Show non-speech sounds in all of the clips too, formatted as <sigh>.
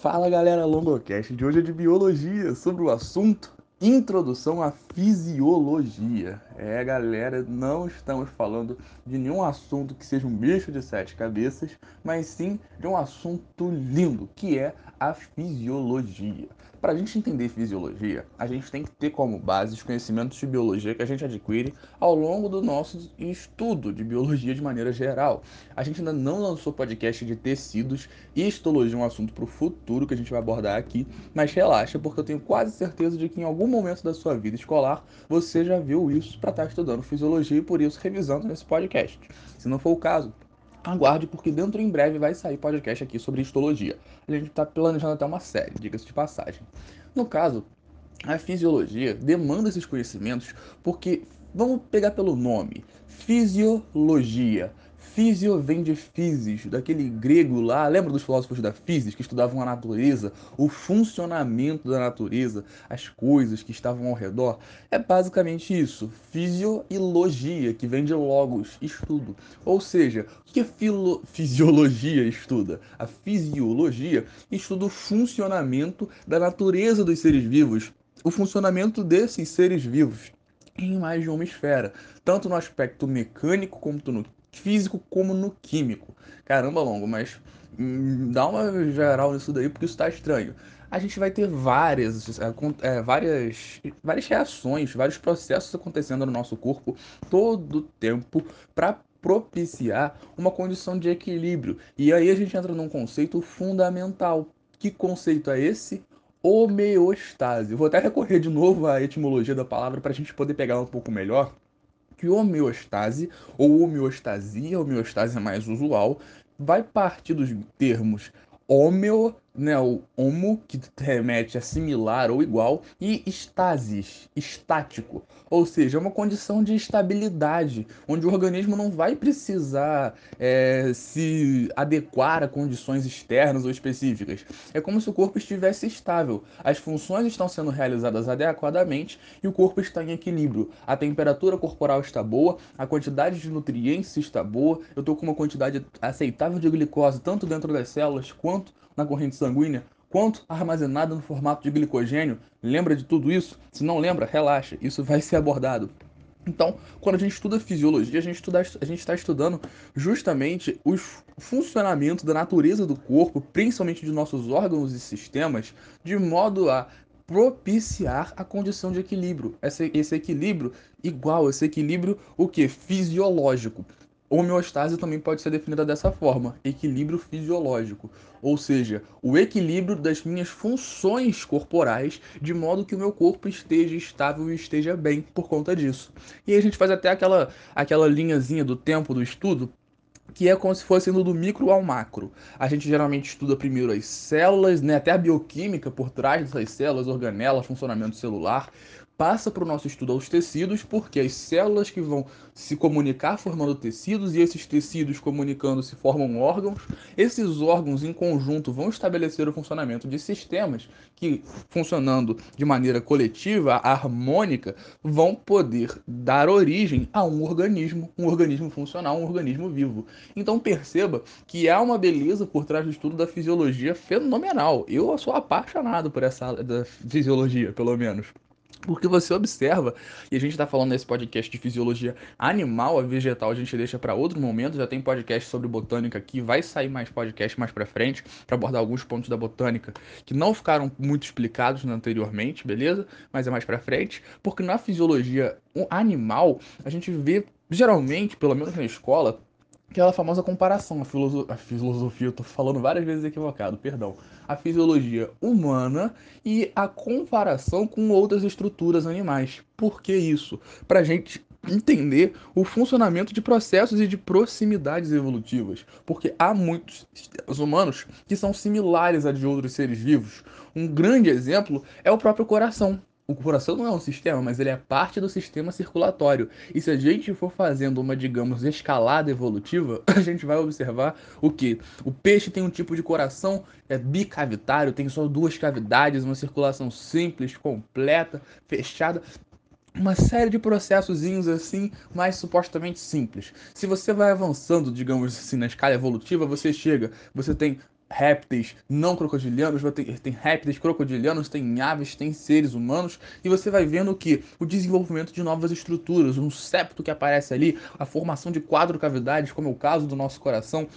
Fala galera, Longocast de hoje é de biologia, sobre o assunto Introdução à Fisiologia. É galera, não estamos falando de nenhum assunto que seja um bicho de sete cabeças, mas sim de um assunto lindo, que é a fisiologia. Para a gente entender fisiologia, a gente tem que ter como base os conhecimentos de biologia que a gente adquire ao longo do nosso estudo de biologia de maneira geral. A gente ainda não lançou podcast de tecidos e histologia, um assunto para o futuro que a gente vai abordar aqui, mas relaxa, porque eu tenho quase certeza de que em algum momento da sua vida escolar você já viu isso para estar tá estudando fisiologia e por isso revisando nesse podcast. Se não for o caso, aguarde, porque dentro em breve vai sair podcast aqui sobre histologia. A gente está planejando até uma série, diga-se de passagem. No caso, a fisiologia demanda esses conhecimentos porque, vamos pegar pelo nome, fisiologia. Físio vem de physis, daquele grego lá, lembra dos filósofos da physis que estudavam a natureza, o funcionamento da natureza, as coisas que estavam ao redor? É basicamente isso, físio e logia, que vem de logos, estudo. Ou seja, o que a filo... fisiologia estuda? A fisiologia estuda o funcionamento da natureza dos seres vivos, o funcionamento desses seres vivos em mais de uma esfera, tanto no aspecto mecânico como no físico como no químico. Caramba, longo, mas hum, dá uma geral nisso daí porque isso tá estranho. A gente vai ter várias, é, várias, várias reações, vários processos acontecendo no nosso corpo todo o tempo para propiciar uma condição de equilíbrio. E aí a gente entra num conceito fundamental. Que conceito é esse? Homeostase. vou até recorrer de novo à etimologia da palavra para a gente poder pegar um pouco melhor que homeostase ou homeostasia, homeostase é mais usual, vai partir dos termos homeo né, o homo, que remete a similar ou igual, e estasis, estático, ou seja, é uma condição de estabilidade, onde o organismo não vai precisar é, se adequar a condições externas ou específicas. É como se o corpo estivesse estável, as funções estão sendo realizadas adequadamente e o corpo está em equilíbrio. A temperatura corporal está boa, a quantidade de nutrientes está boa, eu estou com uma quantidade aceitável de glicose tanto dentro das células quanto na corrente sanguínea, quanto armazenada no formato de glicogênio. Lembra de tudo isso? Se não lembra, relaxa, isso vai ser abordado. Então, quando a gente estuda fisiologia, a gente está estudando justamente o funcionamento da natureza do corpo, principalmente de nossos órgãos e sistemas, de modo a propiciar a condição de equilíbrio. Esse, esse equilíbrio igual, esse equilíbrio o que? Fisiológico. Homeostase também pode ser definida dessa forma: equilíbrio fisiológico, ou seja, o equilíbrio das minhas funções corporais de modo que o meu corpo esteja estável e esteja bem por conta disso. E aí a gente faz até aquela, aquela linhazinha do tempo do estudo que é como se fosse indo do micro ao macro. A gente geralmente estuda primeiro as células, né, até a bioquímica por trás dessas células, organelas, funcionamento celular passa para o nosso estudo aos tecidos, porque as células que vão se comunicar formando tecidos e esses tecidos comunicando se formam órgãos. Esses órgãos em conjunto vão estabelecer o funcionamento de sistemas que, funcionando de maneira coletiva, harmônica, vão poder dar origem a um organismo, um organismo funcional, um organismo vivo. Então perceba que há uma beleza por trás do estudo da fisiologia fenomenal. Eu sou apaixonado por essa da fisiologia, pelo menos. Porque você observa, e a gente está falando nesse podcast de fisiologia animal, a vegetal, a gente deixa para outro momento. Já tem podcast sobre botânica aqui, vai sair mais podcast mais para frente para abordar alguns pontos da botânica que não ficaram muito explicados anteriormente, beleza? Mas é mais para frente, porque na fisiologia animal a gente vê geralmente, pelo menos na escola, aquela famosa comparação, a, filoso a filosofia, eu tô falando várias vezes equivocado, perdão, a fisiologia humana e a comparação com outras estruturas animais. Por que isso? Para a gente entender o funcionamento de processos e de proximidades evolutivas, porque há muitos sistemas humanos que são similares a de outros seres vivos. Um grande exemplo é o próprio coração o coração não é um sistema, mas ele é parte do sistema circulatório. E se a gente for fazendo uma, digamos, escalada evolutiva, <laughs> a gente vai observar o que? O peixe tem um tipo de coração é bicavitário, tem só duas cavidades, uma circulação simples, completa, fechada uma série de processozinhos assim, mais supostamente simples. Se você vai avançando, digamos assim, na escala evolutiva, você chega, você tem répteis não crocodilianos, tem répteis crocodilianos, tem aves, tem seres humanos, e você vai vendo que o desenvolvimento de novas estruturas, um septo que aparece ali, a formação de quadro cavidades, como é o caso do nosso coração,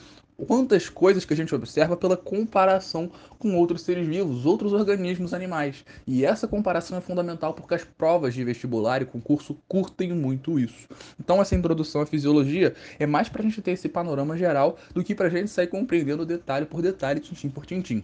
quantas coisas que a gente observa pela comparação com outros seres vivos, outros organismos animais. E essa comparação é fundamental porque as provas de vestibular e concurso curtem muito isso. Então essa introdução à fisiologia é mais para a gente ter esse panorama geral do que para a gente sair compreendendo detalhe por detalhe, tintim por tintim.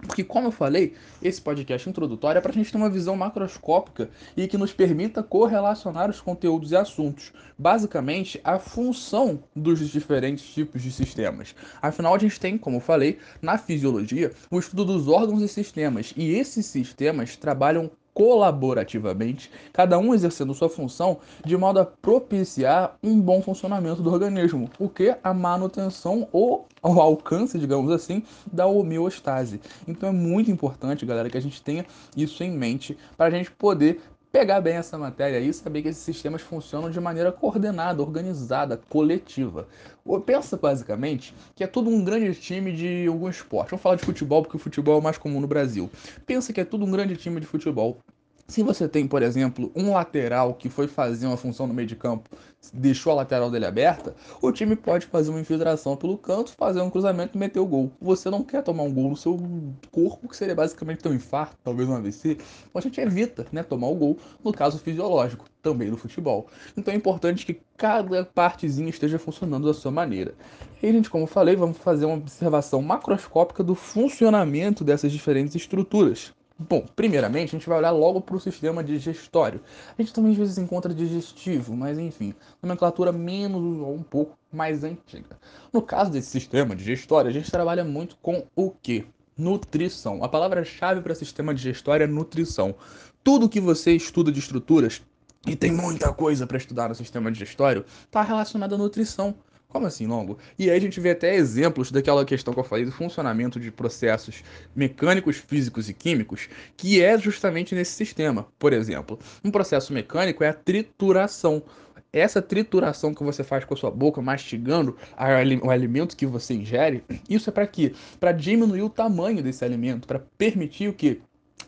Porque, como eu falei, esse podcast introdutório é para a gente ter uma visão macroscópica e que nos permita correlacionar os conteúdos e assuntos. Basicamente, a função dos diferentes tipos de sistemas. Afinal, a gente tem, como eu falei, na fisiologia, o estudo dos órgãos e sistemas. E esses sistemas trabalham colaborativamente, cada um exercendo sua função de modo a propiciar um bom funcionamento do organismo, o que a manutenção ou o alcance, digamos assim, da homeostase. Então é muito importante, galera, que a gente tenha isso em mente para a gente poder pegar bem essa matéria e saber que esses sistemas funcionam de maneira coordenada, organizada, coletiva. Pensa basicamente que é tudo um grande time de algum esporte. Vamos falar de futebol porque o futebol é o mais comum no Brasil. Pensa que é tudo um grande time de futebol. Se você tem, por exemplo, um lateral que foi fazer uma função no meio de campo, deixou a lateral dele aberta, o time pode fazer uma infiltração pelo canto, fazer um cruzamento e meter o gol. Você não quer tomar um gol no seu corpo, que seria basicamente ter um infarto, talvez um AVC. Então a gente evita né, tomar o gol, no caso fisiológico, também no futebol. Então é importante que cada partezinha esteja funcionando da sua maneira. E, gente, como falei, vamos fazer uma observação macroscópica do funcionamento dessas diferentes estruturas. Bom, primeiramente a gente vai olhar logo para o sistema digestório. A gente também às vezes encontra digestivo, mas enfim, nomenclatura menos ou um pouco mais antiga. No caso desse sistema digestório, a gente trabalha muito com o que? Nutrição. A palavra-chave para sistema digestório é nutrição. Tudo que você estuda de estruturas, e tem muita coisa para estudar no sistema digestório, está relacionado à nutrição. Como assim longo? E aí a gente vê até exemplos daquela questão que eu falei do funcionamento de processos mecânicos, físicos e químicos, que é justamente nesse sistema. Por exemplo, um processo mecânico é a trituração. Essa trituração que você faz com a sua boca, mastigando o alimento que você ingere, isso é para quê? Para diminuir o tamanho desse alimento, para permitir o que?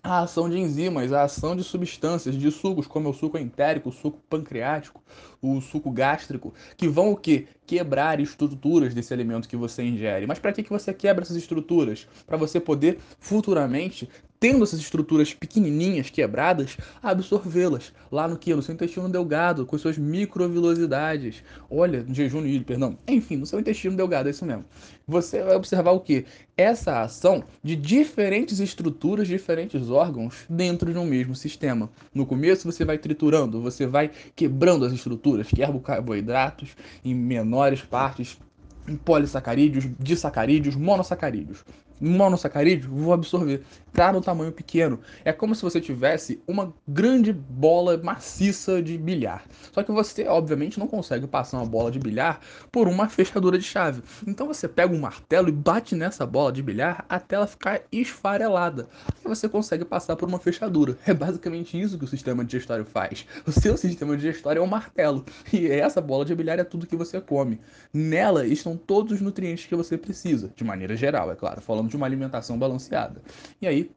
A ação de enzimas, a ação de substâncias, de sucos, como o suco entérico, o suco pancreático, o suco gástrico, que vão o quê? Quebrar estruturas desse alimento que você ingere. Mas para que, que você quebra essas estruturas? Para você poder futuramente tendo essas estruturas pequenininhas, quebradas, absorvê-las lá no que? No seu intestino delgado, com suas microvilosidades. Olha, no jejum ilho, perdão. Enfim, no seu intestino delgado, é isso mesmo. Você vai observar o que? Essa ação de diferentes estruturas, diferentes órgãos dentro de um mesmo sistema. No começo você vai triturando, você vai quebrando as estruturas, quebra carboidratos em menores partes, em polissacarídeos, disacarídeos, monossacarídeos monossacarídeo, vou absorver. Tá no tamanho pequeno. É como se você tivesse uma grande bola maciça de bilhar. Só que você, obviamente, não consegue passar uma bola de bilhar por uma fechadura de chave. Então você pega um martelo e bate nessa bola de bilhar até ela ficar esfarelada. E você consegue passar por uma fechadura. É basicamente isso que o sistema digestório faz. O seu sistema digestório é um martelo. E essa bola de bilhar é tudo que você come. Nela estão todos os nutrientes que você precisa, de maneira geral, é claro, falando de uma alimentação balanceada. E aí,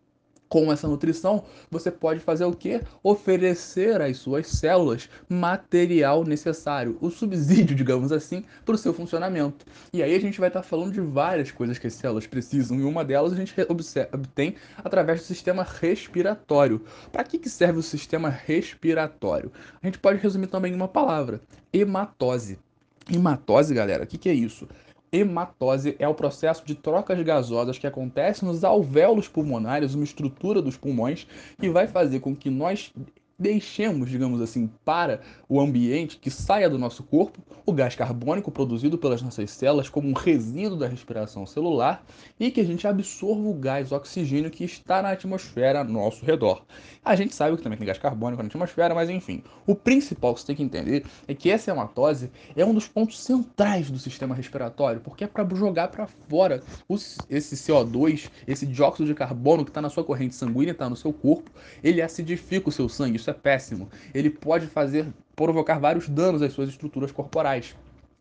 com essa nutrição, você pode fazer o que? Oferecer às suas células material necessário, o subsídio, digamos assim, para o seu funcionamento. E aí a gente vai estar falando de várias coisas que as células precisam, e uma delas a gente obtém através do sistema respiratório. Para que, que serve o sistema respiratório? A gente pode resumir também em uma palavra: hematose. Hematose, galera, o que, que é isso? Hematose é o processo de trocas gasosas que acontece nos alvéolos pulmonares, uma estrutura dos pulmões, que vai fazer com que nós deixemos, digamos assim, para o ambiente que saia do nosso corpo o gás carbônico produzido pelas nossas células como um resíduo da respiração celular e que a gente absorva o gás oxigênio que está na atmosfera ao nosso redor. A gente sabe que também tem gás carbônico na atmosfera, mas enfim, o principal que você tem que entender é que essa hematose é um dos pontos centrais do sistema respiratório, porque é para jogar para fora esse CO2, esse dióxido de carbono que está na sua corrente sanguínea, está no seu corpo, ele acidifica o seu sangue, isso é péssimo. Ele pode fazer provocar vários danos às suas estruturas corporais.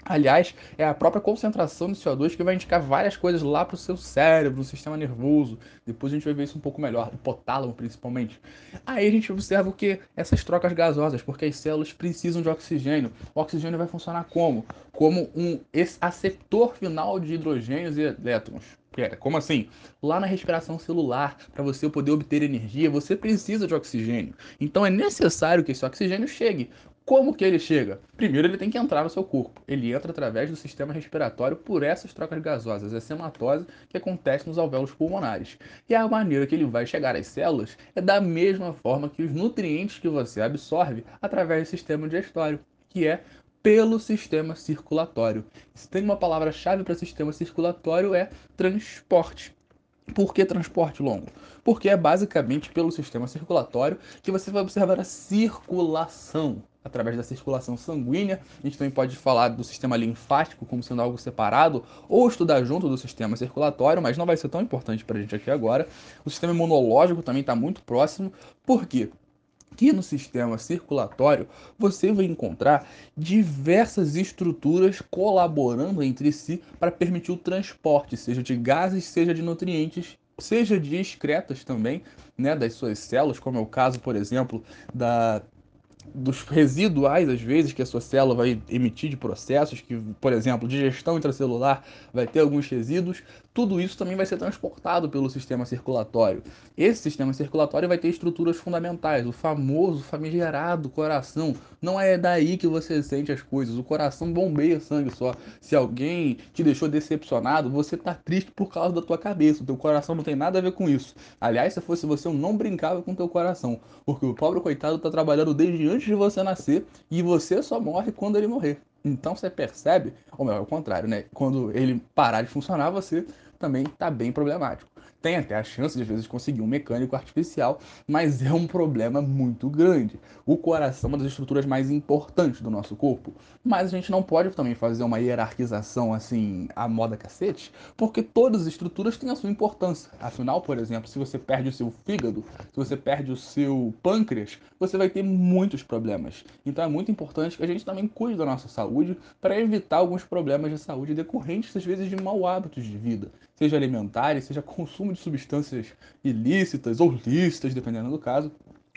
Aliás, é a própria concentração de CO2 que vai indicar várias coisas lá para o seu cérebro, no sistema nervoso. Depois a gente vai ver isso um pouco melhor, hipotálamo principalmente. Aí a gente observa o que? Essas trocas gasosas, porque as células precisam de oxigênio. O oxigênio vai funcionar como? Como um aceptor final de hidrogênios e elétrons. Pera, como assim? Lá na respiração celular, para você poder obter energia, você precisa de oxigênio. Então é necessário que esse oxigênio chegue. Como que ele chega? Primeiro ele tem que entrar no seu corpo. Ele entra através do sistema respiratório por essas trocas gasosas, essa hematose que acontece nos alvéolos pulmonares. E a maneira que ele vai chegar às células é da mesma forma que os nutrientes que você absorve através do sistema digestório, que é pelo sistema circulatório. Se tem uma palavra-chave para sistema circulatório é transporte. Por que transporte longo? Porque é basicamente pelo sistema circulatório que você vai observar a circulação através da circulação sanguínea. A gente também pode falar do sistema linfático como sendo algo separado, ou estudar junto do sistema circulatório, mas não vai ser tão importante para a gente aqui agora. O sistema imunológico também está muito próximo. Por quê? Que no sistema circulatório você vai encontrar diversas estruturas colaborando entre si para permitir o transporte, seja de gases, seja de nutrientes, seja de excretas também, né, das suas células, como é o caso, por exemplo, da dos residuais, às vezes, que a sua célula vai emitir de processos, que, por exemplo, digestão intracelular vai ter alguns resíduos, tudo isso também vai ser transportado pelo sistema circulatório. Esse sistema circulatório vai ter estruturas fundamentais, o famoso famigerado coração. Não é daí que você sente as coisas, o coração bombeia sangue só. Se alguém te deixou decepcionado, você tá triste por causa da tua cabeça, o teu coração não tem nada a ver com isso. Aliás, se fosse você, eu não brincava com o teu coração, porque o pobre coitado tá trabalhando desde antes de você nascer e você só morre quando ele morrer. Então você percebe, ou melhor, ao contrário, né? Quando ele parar de funcionar, você também está bem problemático. Tem até a chance de às vezes conseguir um mecânico artificial, mas é um problema muito grande. O coração é uma das estruturas mais importantes do nosso corpo, mas a gente não pode também fazer uma hierarquização assim à moda cacete, porque todas as estruturas têm a sua importância. Afinal, por exemplo, se você perde o seu fígado, se você perde o seu pâncreas, você vai ter muitos problemas. Então é muito importante que a gente também cuide da nossa saúde para evitar alguns problemas de saúde decorrentes às vezes de mau hábitos de vida seja alimentares, seja consumo de substâncias ilícitas ou lícitas, dependendo do caso.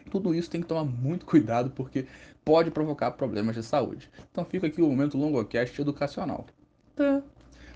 Tudo isso tem que tomar muito cuidado porque pode provocar problemas de saúde. Então fica aqui o momento longocast educacional. Tá.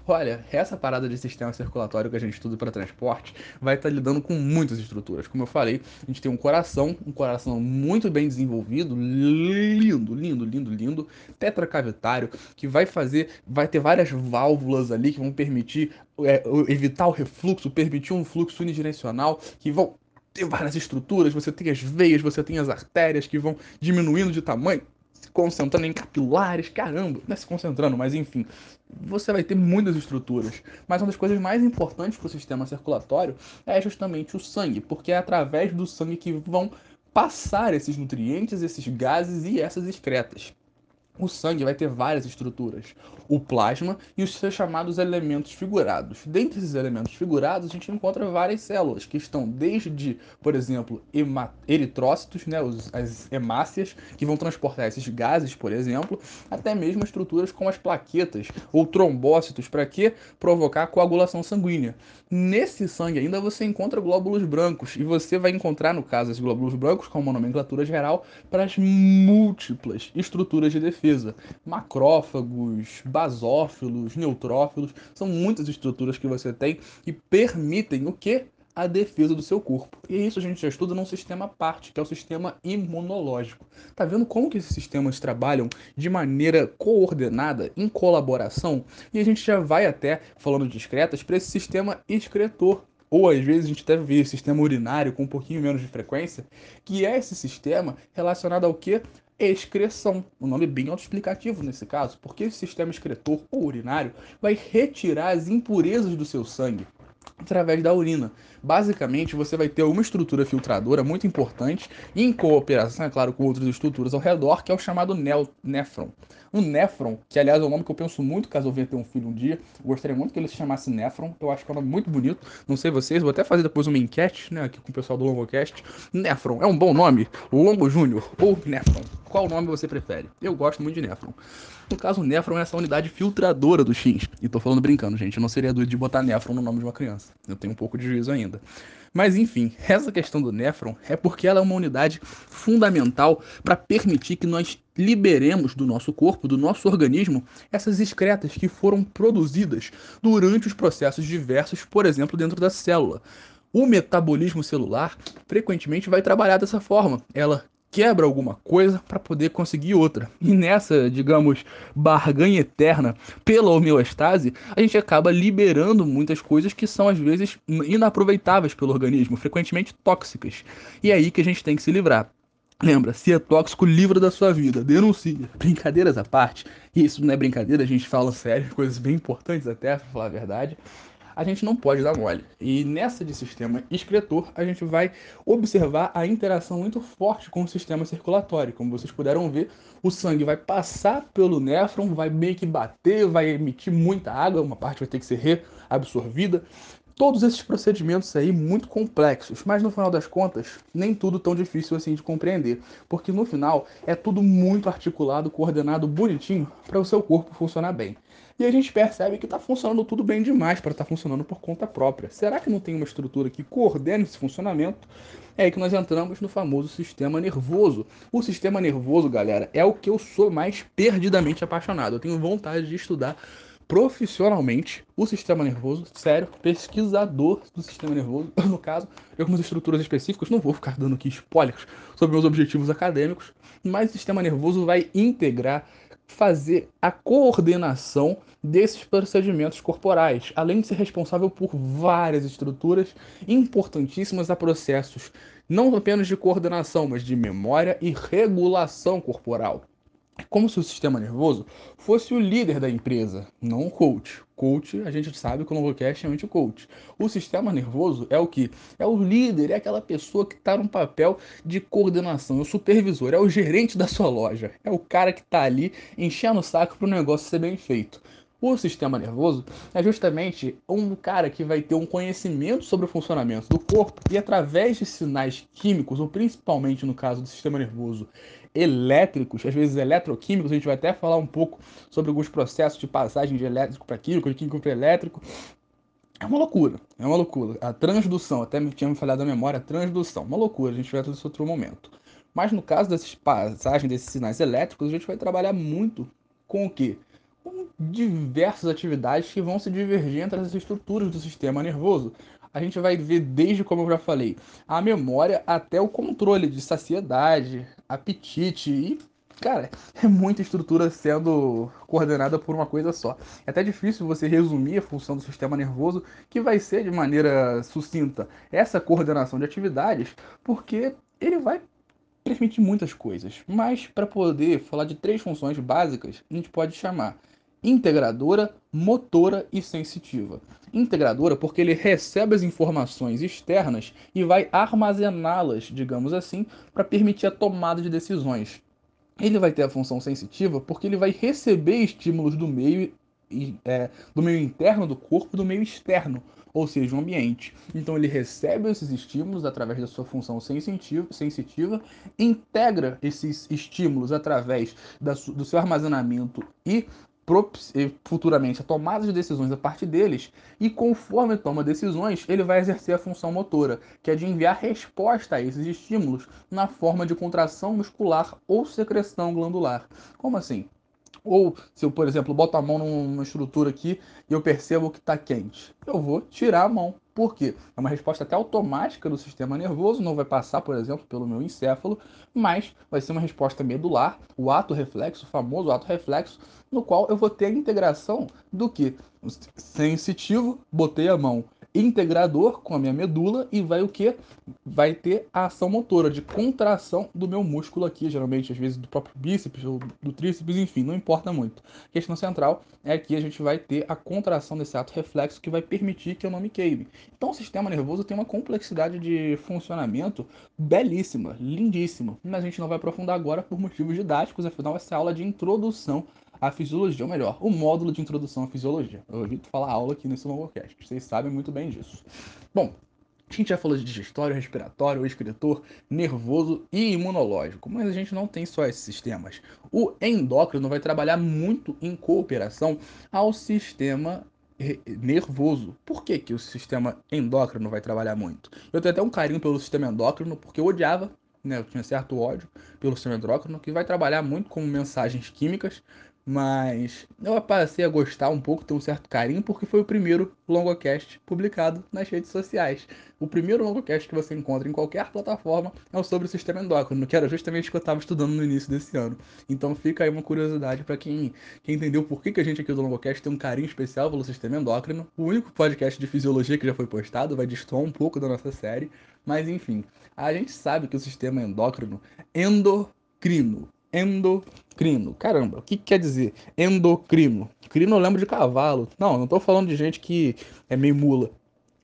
Olha, essa parada de sistema circulatório que a gente estuda para transporte vai estar tá lidando com muitas estruturas. Como eu falei, a gente tem um coração, um coração muito bem desenvolvido, lindo, lindo, lindo, lindo, tetracavitário, que vai fazer, vai ter várias válvulas ali que vão permitir é, evitar o refluxo, permitir um fluxo unidirecional, que vão ter várias estruturas, você tem as veias, você tem as artérias que vão diminuindo de tamanho se concentrando em capilares, caramba, não é se concentrando, mas enfim, você vai ter muitas estruturas. Mas uma das coisas mais importantes para o sistema circulatório é justamente o sangue, porque é através do sangue que vão passar esses nutrientes, esses gases e essas excretas. O sangue vai ter várias estruturas, o plasma e os seus chamados elementos figurados. Dentre esses elementos figurados, a gente encontra várias células que estão desde, por exemplo, eritrócitos, né, as hemácias, que vão transportar esses gases, por exemplo, até mesmo estruturas como as plaquetas ou trombócitos, para que provocar coagulação sanguínea. Nesse sangue ainda você encontra glóbulos brancos. E você vai encontrar, no caso, esses glóbulos brancos como nomenclatura geral para as múltiplas estruturas de defesa defesa. Macrófagos, basófilos, neutrófilos, são muitas estruturas que você tem que permitem o que? a defesa do seu corpo. E isso a gente já estuda num sistema à parte, que é o sistema imunológico. Tá vendo como que esses sistemas trabalham de maneira coordenada, em colaboração? E a gente já vai até, falando de excretas, para esse sistema excretor, ou às vezes a gente deve ver sistema urinário com um pouquinho menos de frequência, que é esse sistema relacionado ao que? Excreção. Um nome bem autoexplicativo nesse caso, porque esse sistema excretor ou urinário vai retirar as impurezas do seu sangue através da urina. Basicamente, você vai ter uma estrutura filtradora muito importante, em cooperação, é claro, com outras estruturas ao redor, que é o chamado néfron. O néfron, que aliás é um nome que eu penso muito caso eu venha ter um filho um dia, gostaria muito que ele se chamasse néfron, eu acho que é um nome muito bonito, não sei vocês, vou até fazer depois uma enquete, né, aqui com o pessoal do Longocast. Néfron, é um bom nome? Longo Júnior ou Néfron? Qual nome você prefere? Eu gosto muito de Nefron. No caso, o Nefron é essa unidade filtradora do X. E tô falando brincando, gente. Eu não seria doido de botar Nefron no nome de uma criança. Eu tenho um pouco de juízo ainda. Mas enfim, essa questão do Nefron é porque ela é uma unidade fundamental para permitir que nós liberemos do nosso corpo, do nosso organismo, essas excretas que foram produzidas durante os processos diversos, por exemplo, dentro da célula. O metabolismo celular frequentemente vai trabalhar dessa forma. Ela quebra alguma coisa para poder conseguir outra. E nessa, digamos, barganha eterna pela homeostase, a gente acaba liberando muitas coisas que são às vezes inaproveitáveis pelo organismo, frequentemente tóxicas. E é aí que a gente tem que se livrar. Lembra, se é tóxico, livra da sua vida, denuncia. Brincadeiras à parte, e isso não é brincadeira, a gente fala sério, <laughs> coisas bem importantes até, pra falar a verdade a gente não pode dar mole. E nessa de sistema excretor, a gente vai observar a interação muito forte com o sistema circulatório. Como vocês puderam ver, o sangue vai passar pelo néfron, vai meio que bater, vai emitir muita água, uma parte vai ter que ser reabsorvida. Todos esses procedimentos aí muito complexos, mas no final das contas, nem tudo tão difícil assim de compreender, porque no final é tudo muito articulado, coordenado bonitinho para o seu corpo funcionar bem. E a gente percebe que está funcionando tudo bem demais para estar tá funcionando por conta própria. Será que não tem uma estrutura que coordene esse funcionamento? É aí que nós entramos no famoso sistema nervoso. O sistema nervoso, galera, é o que eu sou mais perdidamente apaixonado. Eu tenho vontade de estudar profissionalmente o sistema nervoso, sério, pesquisador do sistema nervoso. <laughs> No caso, eu com estruturas específicas, não vou ficar dando aqui spoilers sobre meus objetivos acadêmicos, mas o sistema nervoso vai integrar fazer a coordenação desses procedimentos corporais, além de ser responsável por várias estruturas importantíssimas a processos não apenas de coordenação, mas de memória e regulação corporal. É como se o sistema nervoso fosse o líder da empresa, não o coach. Coach, a gente sabe que o Novocast é anti-coach. O sistema nervoso é o que? É o líder, é aquela pessoa que está num papel de coordenação, é o supervisor, é o gerente da sua loja, é o cara que está ali enchendo o saco para o negócio ser bem feito. O sistema nervoso é justamente um cara que vai ter um conhecimento sobre o funcionamento do corpo e através de sinais químicos, ou principalmente no caso do sistema nervoso elétricos, às vezes eletroquímicos, a gente vai até falar um pouco sobre alguns processos de passagem de elétrico para químico, de químico para elétrico. É uma loucura, é uma loucura. A transdução, até me tinha me falhado a memória, a transdução, uma loucura, a gente vai isso outro momento. Mas no caso dessas passagens desses sinais elétricos, a gente vai trabalhar muito com o quê? Com diversas atividades que vão se divergir entre as estruturas do sistema nervoso. A gente vai ver desde, como eu já falei, a memória até o controle de saciedade, apetite e Cara, é muita estrutura sendo coordenada por uma coisa só. É até difícil você resumir a função do sistema nervoso, que vai ser de maneira sucinta essa coordenação de atividades, porque ele vai permitir muitas coisas. Mas para poder falar de três funções básicas, a gente pode chamar integradora, motora e sensitiva. Integradora porque ele recebe as informações externas e vai armazená-las, digamos assim, para permitir a tomada de decisões. Ele vai ter a função sensitiva porque ele vai receber estímulos do meio, é, do meio interno do corpo do meio externo, ou seja, o ambiente. Então ele recebe esses estímulos através da sua função sensitiva, sensitiva integra esses estímulos através da, do seu armazenamento e futuramente a tomada de decisões a partir deles, e conforme toma decisões, ele vai exercer a função motora, que é de enviar resposta a esses estímulos na forma de contração muscular ou secreção glandular. Como assim? Ou se eu, por exemplo, boto a mão numa estrutura aqui e eu percebo que está quente, eu vou tirar a mão. Por quê? É uma resposta até automática do sistema nervoso, não vai passar, por exemplo, pelo meu encéfalo, mas vai ser uma resposta medular, o ato reflexo, o famoso ato reflexo, no qual eu vou ter a integração do que? Sensitivo, botei a mão integrador com a minha medula e vai o que? Vai ter a ação motora de contração do meu músculo aqui, geralmente às vezes do próprio bíceps ou do tríceps, enfim, não importa muito. A questão central é que a gente vai ter a contração desse ato reflexo que vai permitir que eu não me queime. Então o sistema nervoso tem uma complexidade de funcionamento belíssima, lindíssima, mas a gente não vai aprofundar agora por motivos didáticos, afinal essa é aula de introdução a fisiologia, ou melhor, o módulo de introdução à fisiologia. Eu evito falar aula aqui nesse longocast, vocês sabem muito bem disso. Bom, A gente já falou de digestório, respiratório, excretor, nervoso e imunológico, mas a gente não tem só esses sistemas. O endócrino vai trabalhar muito em cooperação ao sistema nervoso. Por que, que o sistema endócrino vai trabalhar muito? Eu tenho até um carinho pelo sistema endócrino, porque eu odiava, né, eu tinha certo ódio pelo sistema endócrino, que vai trabalhar muito com mensagens químicas, mas eu passei a gostar um pouco, ter um certo carinho, porque foi o primeiro longocast publicado nas redes sociais. O primeiro longocast que você encontra em qualquer plataforma é o sobre o sistema endócrino, que era justamente o que eu estava estudando no início desse ano. Então fica aí uma curiosidade para quem, quem entendeu por que, que a gente aqui do longocast tem um carinho especial pelo sistema endócrino. O único podcast de fisiologia que já foi postado, vai destoar um pouco da nossa série, mas enfim, a gente sabe que o sistema endócrino endocrino endocrino. Caramba, o que, que quer dizer endocrino? Crino eu lembro de cavalo. Não, não tô falando de gente que é meio mula.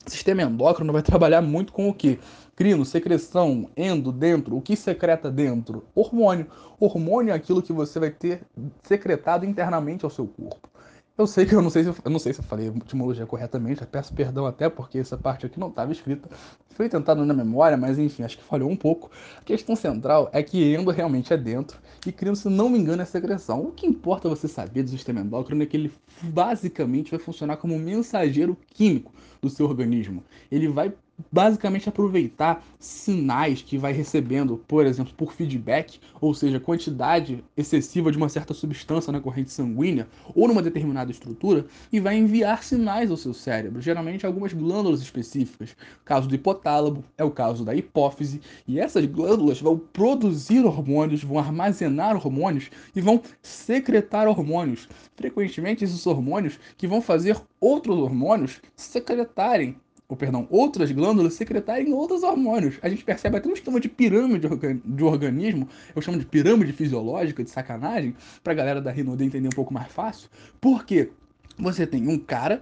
O sistema endócrino vai <laughs> trabalhar muito com o que? Crino, secreção, endo, dentro. O que secreta dentro? Hormônio. Hormônio é aquilo que você vai ter secretado internamente ao seu corpo. Eu sei que eu não sei se eu, eu não sei se eu falei etimologia corretamente, peço perdão até porque essa parte aqui não estava escrita. Foi tentado na memória, mas enfim, acho que falhou um pouco. A questão central é que endo realmente é dentro e crino, se não me engano, é secreção. O que importa você saber do sistema endócrino é que ele basicamente vai funcionar como um mensageiro químico do seu organismo. Ele vai basicamente aproveitar sinais que vai recebendo, por exemplo, por feedback, ou seja, quantidade excessiva de uma certa substância na corrente sanguínea ou numa determinada estrutura, e vai enviar sinais ao seu cérebro, geralmente algumas glândulas específicas. O caso do hipotálamo é o caso da hipófise, e essas glândulas vão produzir hormônios, vão armazenar hormônios e vão secretar hormônios. Frequentemente, esses hormônios que vão fazer outros hormônios secretarem ou perdão, outras glândulas secretarem outros hormônios. A gente percebe até um esquema de pirâmide de organismo, eu chamo de pirâmide fisiológica, de sacanagem, pra galera da Rinode entender um pouco mais fácil. Porque você tem um cara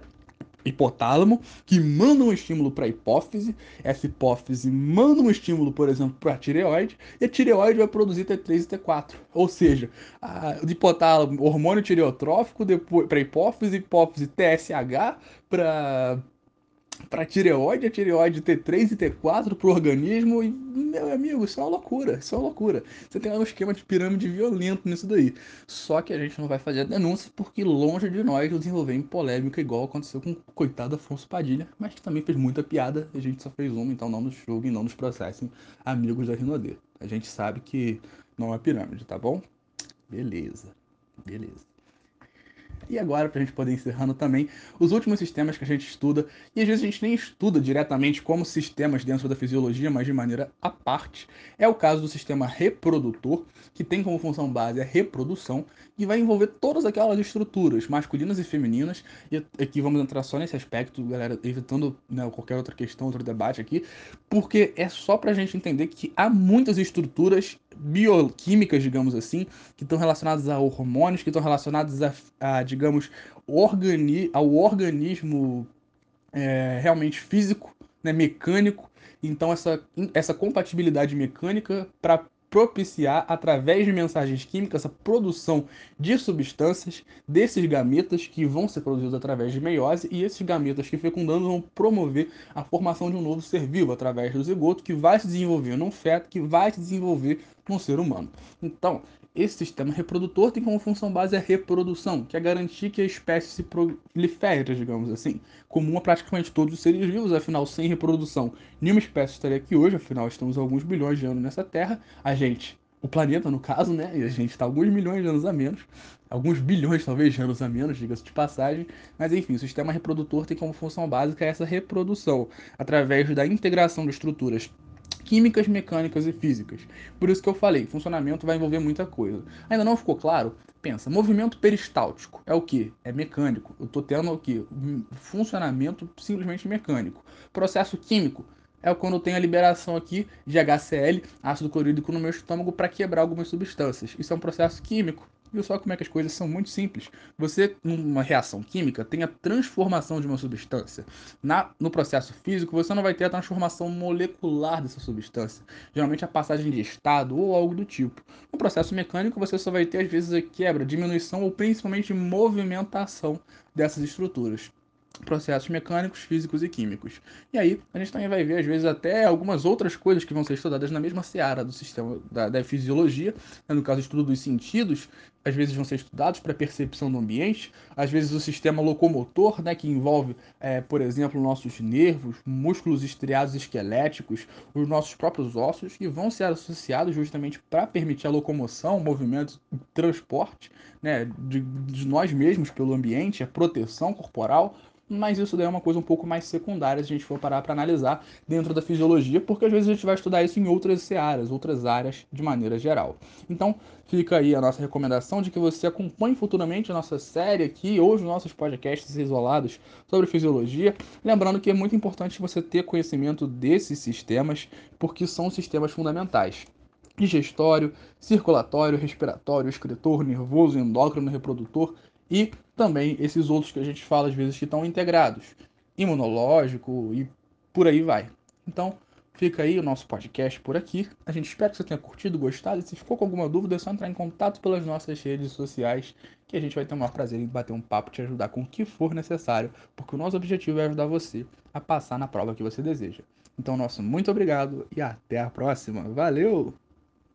hipotálamo, que manda um estímulo para a hipófise, essa hipófise manda um estímulo, por exemplo, para a tireoide, e a tireoide vai produzir T3 e T4. Ou seja, a, hipotálamo, hormônio tireotrófico, para a hipófise, hipófise TSH, para para tireoide, a tireoide T3 e T4 para o organismo. E, meu amigo, isso é uma loucura. Isso é uma loucura. Você tem um esquema de pirâmide violento nisso daí. Só que a gente não vai fazer a denúncia porque longe de nós desenvolver em polêmica igual aconteceu com o coitado Afonso Padilha, mas que também fez muita piada. A gente só fez uma, então não nos julguem, não nos processem, amigos da Rinodê. A gente sabe que não é pirâmide, tá bom? Beleza. Beleza. E agora, para a gente poder encerrando também, os últimos sistemas que a gente estuda, e às vezes a gente nem estuda diretamente como sistemas dentro da fisiologia, mas de maneira à parte, é o caso do sistema reprodutor, que tem como função base a reprodução, e vai envolver todas aquelas estruturas, masculinas e femininas, e aqui vamos entrar só nesse aspecto, galera, evitando né, qualquer outra questão, outro debate aqui, porque é só para a gente entender que há muitas estruturas bioquímicas, digamos assim, que estão relacionadas a hormônios, que estão relacionadas a, a digamos, organi ao organismo é, realmente físico, né, mecânico. Então, essa, essa compatibilidade mecânica para propiciar, através de mensagens químicas, a produção de substâncias desses gametas que vão ser produzidos através de meiose e esses gametas que fecundando vão promover a formação de um novo ser vivo através do zigoto que vai se desenvolver num feto, que vai se desenvolver num ser humano. Então, esse sistema reprodutor tem como função base a reprodução, que é garantir que a espécie se prolifere, digamos assim, comum a praticamente todos os seres vivos, afinal, sem reprodução, nenhuma espécie estaria aqui hoje, afinal, estamos alguns bilhões de anos nessa Terra, a gente, o planeta no caso, né, e a gente está alguns milhões de anos a menos, alguns bilhões talvez de anos a menos, diga-se de passagem, mas enfim, o sistema reprodutor tem como função básica essa reprodução, através da integração de estruturas químicas, mecânicas e físicas. Por isso que eu falei, funcionamento vai envolver muita coisa. Ainda não ficou claro? Pensa, movimento peristáltico é o que? É mecânico. Eu estou tendo o que? Funcionamento simplesmente mecânico. Processo químico é quando tenho a liberação aqui de HCl, ácido clorídrico, no meu estômago para quebrar algumas substâncias. Isso é um processo químico. Viu só como é que as coisas são muito simples? Você, numa reação química, tem a transformação de uma substância. Na, no processo físico, você não vai ter a transformação molecular dessa substância. Geralmente a passagem de estado ou algo do tipo. No processo mecânico, você só vai ter, às vezes, a quebra, diminuição ou principalmente movimentação dessas estruturas. Processos mecânicos, físicos e químicos. E aí, a gente também vai ver, às vezes, até algumas outras coisas que vão ser estudadas na mesma seara do sistema da, da fisiologia, né? no caso, estudo dos sentidos, às vezes vão ser estudados para percepção do ambiente, às vezes o sistema locomotor, né, que envolve, é, por exemplo, nossos nervos, músculos estriados esqueléticos, os nossos próprios ossos, que vão ser associados justamente para permitir a locomoção, movimento, transporte né, de, de nós mesmos pelo ambiente, a proteção corporal, mas isso daí é uma coisa um pouco mais secundária se a gente for parar para analisar dentro da fisiologia, porque às vezes a gente vai estudar isso em outras áreas, outras áreas de maneira geral. Então, fica aí a nossa recomendação de que você acompanhe futuramente a nossa série aqui ou os nossos podcasts isolados sobre fisiologia, lembrando que é muito importante você ter conhecimento desses sistemas, porque são sistemas fundamentais digestório, circulatório, respiratório, excretor, nervoso, endócrino, reprodutor e também esses outros que a gente fala às vezes que estão integrados, imunológico e por aí vai. Então, fica aí o nosso podcast por aqui. A gente espera que você tenha curtido, gostado. E se ficou com alguma dúvida, é só entrar em contato pelas nossas redes sociais, que a gente vai ter o maior prazer em bater um papo te ajudar com o que for necessário, porque o nosso objetivo é ajudar você a passar na prova que você deseja. Então, nosso muito obrigado e até a próxima. Valeu!